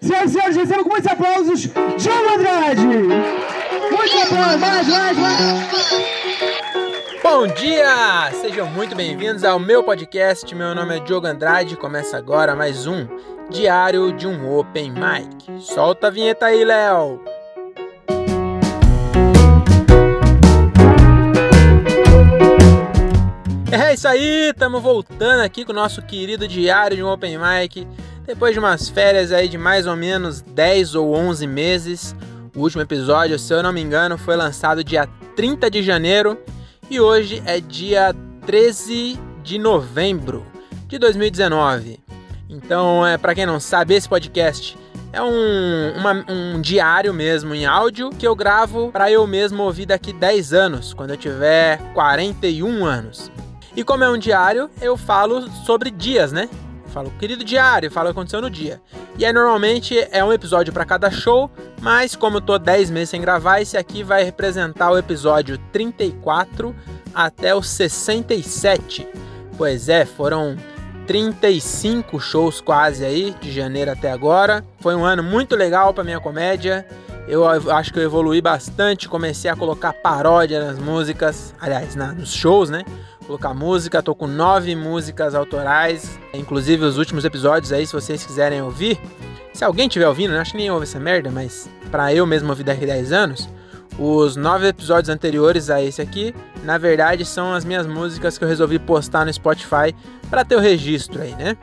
Senhoras e senhores, recebam com muitos aplausos, João Andrade! Muitos aplausos, mais, mais, mais! Bom dia! Sejam muito bem-vindos ao meu podcast. Meu nome é Diogo Andrade. Começa agora mais um Diário de um Open Mic. Solta a vinheta aí, Léo! É isso aí, estamos voltando aqui com o nosso querido Diário de um Open Mic. Depois de umas férias aí de mais ou menos 10 ou 11 meses, o último episódio, se eu não me engano, foi lançado dia 30 de janeiro e hoje é dia 13 de novembro de 2019. Então, é, para quem não sabe, esse podcast é um, uma, um diário mesmo em áudio que eu gravo para eu mesmo ouvir daqui 10 anos, quando eu tiver 41 anos. E como é um diário, eu falo sobre dias, né? Falo, querido diário, falo o que aconteceu no dia. E aí normalmente é um episódio para cada show, mas como eu tô 10 meses sem gravar, esse aqui vai representar o episódio 34 até o 67. Pois é, foram 35 shows quase aí, de janeiro até agora. Foi um ano muito legal para minha comédia. Eu acho que eu evolui bastante, comecei a colocar paródia nas músicas, aliás, na, nos shows, né? Colocar música. Tô com nove músicas autorais, inclusive os últimos episódios aí, se vocês quiserem ouvir. Se alguém estiver ouvindo, né? acho que nem ouve essa merda, mas para eu mesmo ouvir daqui a 10 anos, os nove episódios anteriores a esse aqui, na verdade, são as minhas músicas que eu resolvi postar no Spotify para ter o registro aí, né?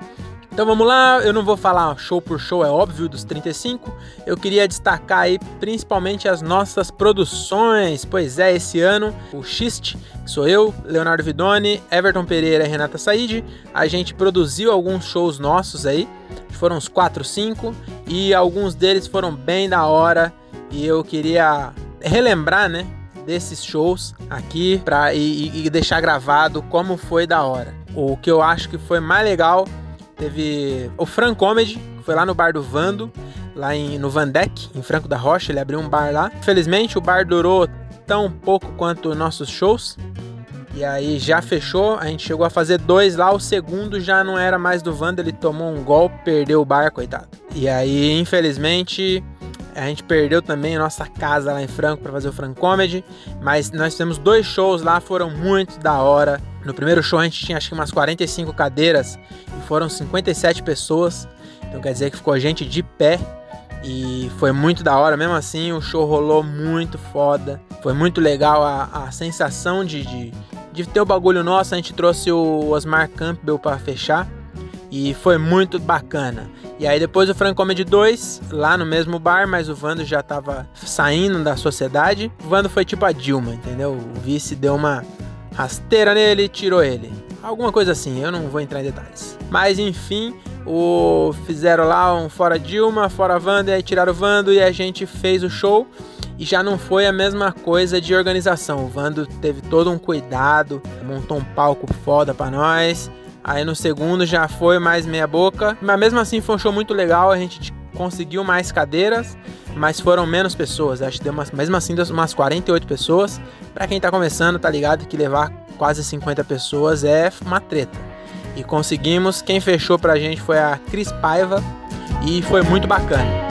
Então vamos lá, eu não vou falar show por show, é óbvio, dos 35. Eu queria destacar aí principalmente as nossas produções. Pois é, esse ano o Xist, que sou eu, Leonardo Vidoni, Everton Pereira e Renata Said, a gente produziu alguns shows nossos aí. Foram uns 4, 5 e alguns deles foram bem da hora e eu queria relembrar, né, desses shows aqui para e, e deixar gravado como foi da hora. O que eu acho que foi mais legal Teve o Fran Comedy, que foi lá no bar do Vando, lá em, no Vandeck, em Franco da Rocha. Ele abriu um bar lá. Infelizmente, o bar durou tão pouco quanto nossos shows. E aí já fechou, a gente chegou a fazer dois lá, o segundo já não era mais do Vando, ele tomou um golpe, perdeu o bar, coitado. E aí, infelizmente, a gente perdeu também a nossa casa lá em Franco para fazer o Franco Comedy, mas nós temos dois shows lá, foram muito da hora. No primeiro show a gente tinha acho que umas 45 cadeiras e foram 57 pessoas. Então quer dizer que ficou gente de pé e foi muito da hora. Mesmo assim, o show rolou muito foda. Foi muito legal a, a sensação de, de, de ter o bagulho nosso. A gente trouxe o Osmar Campbell para fechar e foi muito bacana. E aí depois o Frank Comedy 2, lá no mesmo bar, mas o Vando já tava saindo da sociedade. O Vando foi tipo a Dilma, entendeu? O vice deu uma rasteira nele e tirou ele. Alguma coisa assim, eu não vou entrar em detalhes. Mas enfim, o fizeram lá um fora Dilma, fora Vando, e aí tiraram o Vando e a gente fez o show. E já não foi a mesma coisa de organização. O Vando teve todo um cuidado, montou um palco foda para nós. Aí no segundo já foi mais meia boca, mas mesmo assim foi um show muito legal, a gente conseguiu mais cadeiras, mas foram menos pessoas. Acho que deu umas, mesmo assim umas 48 pessoas. Para quem tá começando, tá ligado que levar quase 50 pessoas é uma treta. E conseguimos, quem fechou pra gente foi a Cris Paiva e foi muito bacana.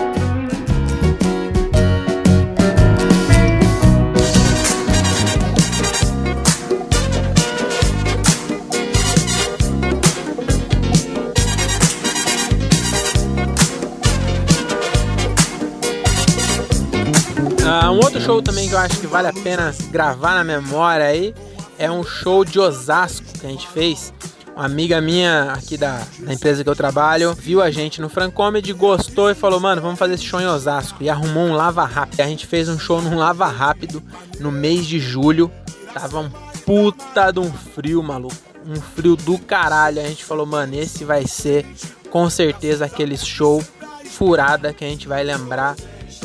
Um outro show também que eu acho que vale a pena gravar na memória aí é um show de Osasco que a gente fez. Uma amiga minha aqui da, da empresa que eu trabalho viu a gente no Francomedy, gostou e falou: Mano, vamos fazer esse show em Osasco. E arrumou um lava rápido. A gente fez um show num lava rápido no mês de julho. Tava um puta de um frio, maluco. Um frio do caralho. A gente falou: Mano, esse vai ser com certeza aquele show furada que a gente vai lembrar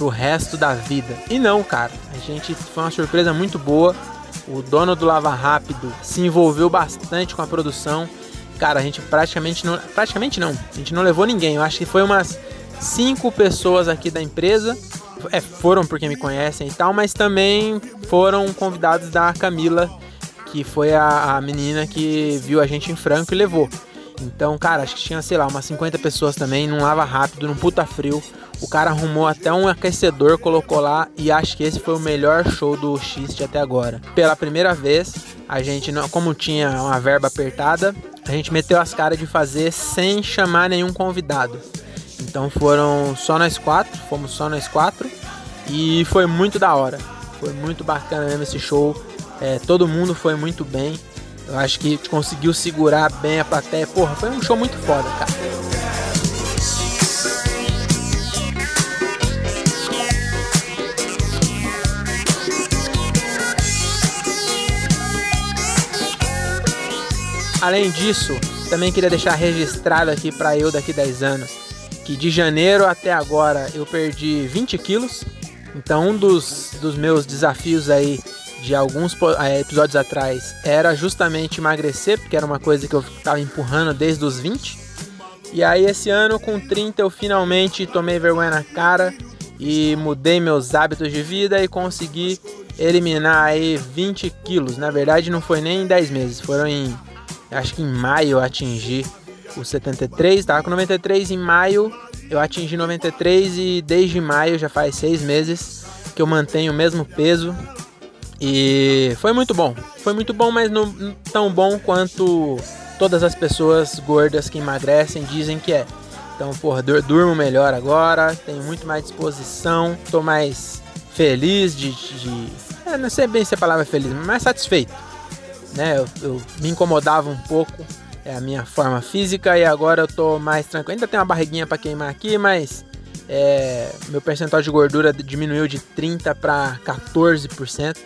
pro resto da vida. E não, cara, a gente foi uma surpresa muito boa. O dono do Lava Rápido se envolveu bastante com a produção. Cara, a gente praticamente não, praticamente não, a gente não levou ninguém. Eu acho que foi umas cinco pessoas aqui da empresa. É, foram porque me conhecem e tal, mas também foram convidados da Camila, que foi a, a menina que viu a gente em Franco e levou. Então, cara, acho que tinha, sei lá, umas 50 pessoas também, num lava rápido, num puta frio O cara arrumou até um aquecedor, colocou lá e acho que esse foi o melhor show do Xist até agora. Pela primeira vez, a gente, não, como tinha uma verba apertada, a gente meteu as caras de fazer sem chamar nenhum convidado. Então foram só nós quatro, fomos só nós quatro e foi muito da hora. Foi muito bacana mesmo esse show. É, todo mundo foi muito bem. Eu acho que conseguiu segurar bem a plateia. Porra, foi um show muito foda, cara. Além disso, também queria deixar registrado aqui para eu daqui 10 anos que de janeiro até agora eu perdi 20 quilos. Então um dos, dos meus desafios aí de alguns é, episódios atrás era justamente emagrecer, porque era uma coisa que eu estava empurrando desde os 20. E aí esse ano com 30 eu finalmente tomei vergonha na cara e mudei meus hábitos de vida e consegui eliminar aí 20 quilos. Na verdade não foi nem em 10 meses, foram em acho que em maio eu atingi os 73, tava com 93 em maio, eu atingi 93 e desde maio já faz seis meses que eu mantenho o mesmo peso e foi muito bom. Foi muito bom, mas não tão bom quanto todas as pessoas gordas que emagrecem dizem que é. Então, porra, durmo melhor agora, tenho muito mais disposição, tô mais feliz de. de é, não sei bem se a palavra é feliz, mas mais satisfeito. Né? Eu, eu me incomodava um pouco é a minha forma física e agora eu tô mais tranquilo. Ainda tem uma barriguinha para queimar aqui, mas é, meu percentual de gordura diminuiu de 30 para 14%.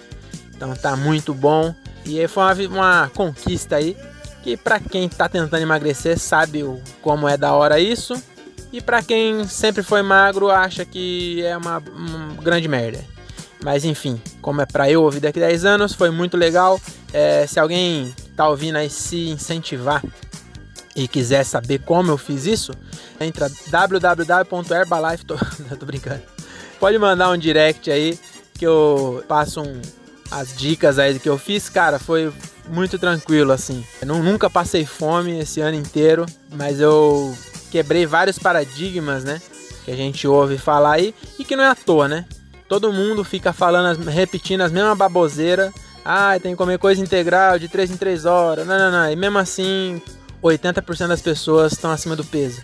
Então tá muito bom. E foi uma, uma conquista aí que para quem tá tentando emagrecer sabe o, como é da hora isso. E para quem sempre foi magro acha que é uma, uma grande merda. Mas enfim, como é pra eu ouvir daqui 10 anos, foi muito legal. É, se alguém tá ouvindo aí se incentivar e quiser saber como eu fiz isso, entra www.herbalife. Tô, tô brincando. Pode mandar um direct aí que eu passo um, as dicas aí que eu fiz, cara, foi muito tranquilo assim. Eu nunca passei fome esse ano inteiro, mas eu quebrei vários paradigmas, né? Que a gente ouve falar aí e que não é à toa, né? Todo mundo fica falando, repetindo as mesmas baboseiras. Ah, tem que comer coisa integral de 3 em 3 horas. Não, não, não. E mesmo assim, 80% das pessoas estão acima do peso.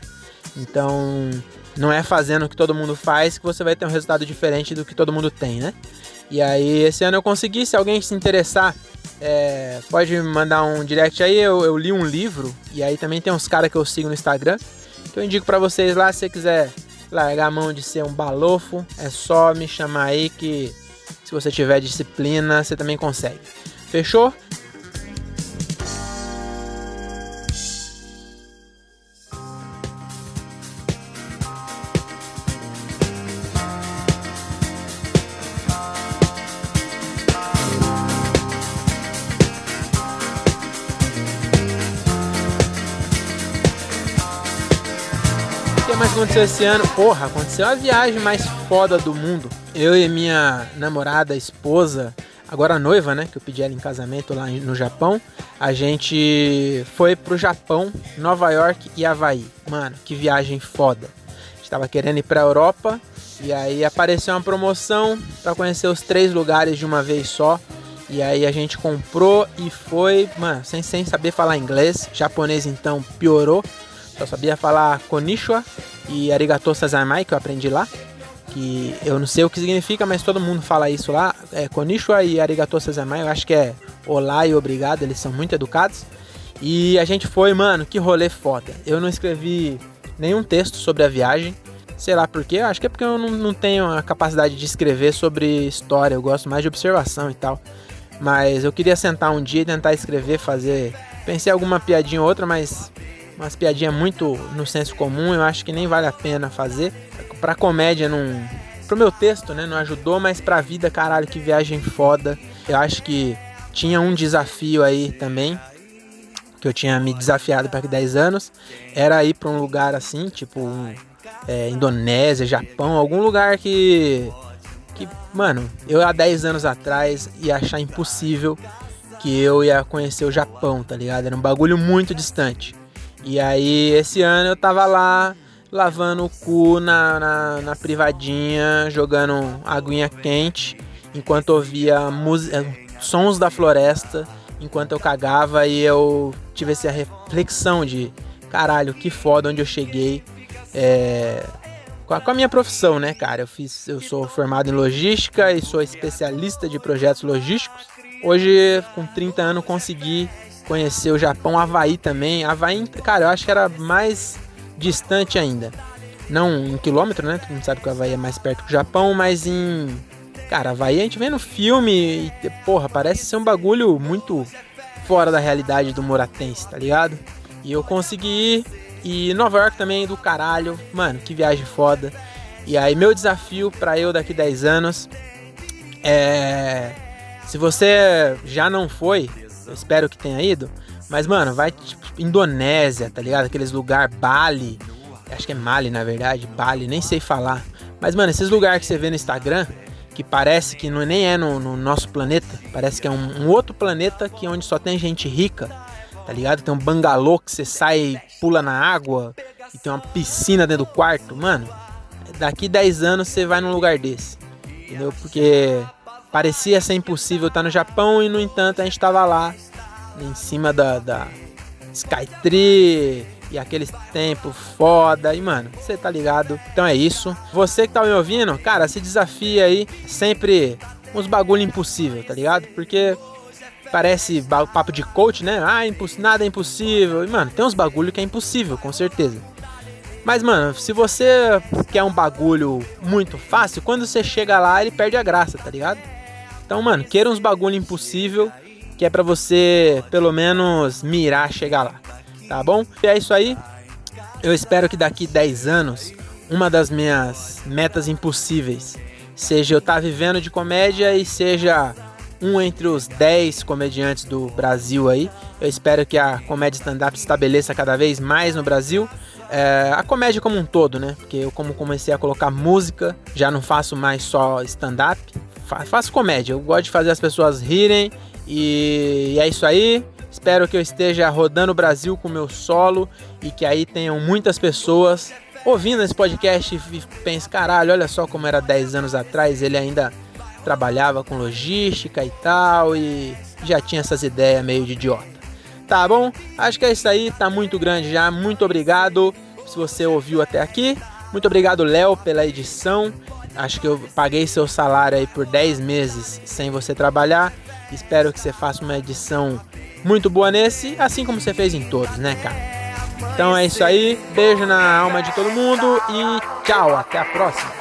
Então, não é fazendo o que todo mundo faz que você vai ter um resultado diferente do que todo mundo tem, né? E aí, esse ano eu consegui. Se alguém se interessar, é, pode mandar um direct aí. Eu, eu, li um livro e aí também tem uns caras que eu sigo no Instagram que eu indico para vocês lá. Se você quiser largar a mão de ser um balofo, é só me chamar aí que se você tiver disciplina, você também consegue. Fechou? Mais aconteceu esse ano? Porra, aconteceu a viagem mais foda do mundo. Eu e minha namorada, esposa, agora noiva, né? Que eu pedi ela em casamento lá no Japão. A gente foi pro Japão, Nova York e Havaí. Mano, que viagem foda. A gente tava querendo ir pra Europa e aí apareceu uma promoção para conhecer os três lugares de uma vez só. E aí a gente comprou e foi, mano, sem, sem saber falar inglês. Japonês então piorou. Só sabia falar konnichiwa e arigato sazamai, que eu aprendi lá. Que eu não sei o que significa, mas todo mundo fala isso lá. É konnichiwa e arigato sazamai, eu acho que é olá e obrigado, eles são muito educados. E a gente foi, mano, que rolê foda. Eu não escrevi nenhum texto sobre a viagem. Sei lá por quê, acho que é porque eu não, não tenho a capacidade de escrever sobre história, eu gosto mais de observação e tal. Mas eu queria sentar um dia e tentar escrever, fazer. Pensei alguma piadinha ou outra, mas umas piadinhas muito no senso comum, eu acho que nem vale a pena fazer. Pra comédia não. Pro meu texto, né? Não ajudou, mas pra vida, caralho, que viagem foda. Eu acho que tinha um desafio aí também. Que eu tinha me desafiado para 10 anos. Era ir pra um lugar assim, tipo é, Indonésia, Japão, algum lugar que. Que, mano, eu há 10 anos atrás ia achar impossível que eu ia conhecer o Japão, tá ligado? Era um bagulho muito distante. E aí, esse ano eu tava lá lavando o cu na, na, na privadinha, jogando aguinha quente, enquanto ouvia sons da floresta, enquanto eu cagava e eu tive essa reflexão de caralho, que foda onde eu cheguei. É, com, a, com a minha profissão, né, cara? Eu fiz, eu sou formado em logística e sou especialista de projetos logísticos. Hoje, com 30 anos, consegui conhecer o Japão, Havaí também. Havaí, cara, eu acho que era mais distante ainda. Não em quilômetro, né? Todo mundo sabe que o Havaí é mais perto que o Japão, mas em. Cara, Havaí a gente vê no filme e, porra, parece ser um bagulho muito fora da realidade do Moratense, tá ligado? E eu consegui ir. E Nova York também do caralho. Mano, que viagem foda. E aí, meu desafio para eu daqui 10 anos é. Se você já não foi, espero que tenha ido. Mas, mano, vai tipo Indonésia, tá ligado? Aqueles lugar Bali. Acho que é Mali, na verdade. Bali, nem sei falar. Mas, mano, esses lugares que você vê no Instagram, que parece que não, nem é no, no nosso planeta, parece que é um, um, outro planeta que onde só tem gente rica, tá ligado? Tem um bangalô que você sai, pula na água e tem uma piscina dentro do quarto, mano. Daqui 10 anos você vai num lugar desse, entendeu? Porque parecia ser impossível estar no Japão e, no entanto, a gente estava lá, em cima da, da Skytree e aqueles tempos foda. E, mano, você tá ligado? Então é isso. Você que tá me ouvindo, cara, se desafia aí. Sempre uns bagulho impossível, tá ligado? Porque parece papo de coach, né? Ah, nada é impossível. E, mano, tem uns bagulho que é impossível, com certeza. Mas, mano, se você quer um bagulho muito fácil, quando você chega lá, ele perde a graça, tá ligado? Então, mano, queira uns bagulho impossível que é para você pelo menos mirar chegar lá, tá bom? E é isso aí. Eu espero que daqui 10 anos uma das minhas metas impossíveis seja eu estar tá vivendo de comédia e seja um entre os 10 comediantes do Brasil aí. Eu espero que a comédia stand-up se estabeleça cada vez mais no Brasil. É, a comédia como um todo, né? Porque eu como comecei a colocar música, já não faço mais só stand-up. Faço comédia, eu gosto de fazer as pessoas rirem e é isso aí. Espero que eu esteja rodando o Brasil com meu solo e que aí tenham muitas pessoas ouvindo esse podcast e pensem, caralho, olha só como era 10 anos atrás, ele ainda trabalhava com logística e tal e já tinha essas ideias meio de idiota. Tá bom? Acho que é isso aí, tá muito grande já. Muito obrigado se você ouviu até aqui. Muito obrigado, Léo, pela edição. Acho que eu paguei seu salário aí por 10 meses sem você trabalhar. Espero que você faça uma edição muito boa nesse, assim como você fez em todos, né, cara? Então é isso aí. Beijo na alma de todo mundo e tchau. Até a próxima.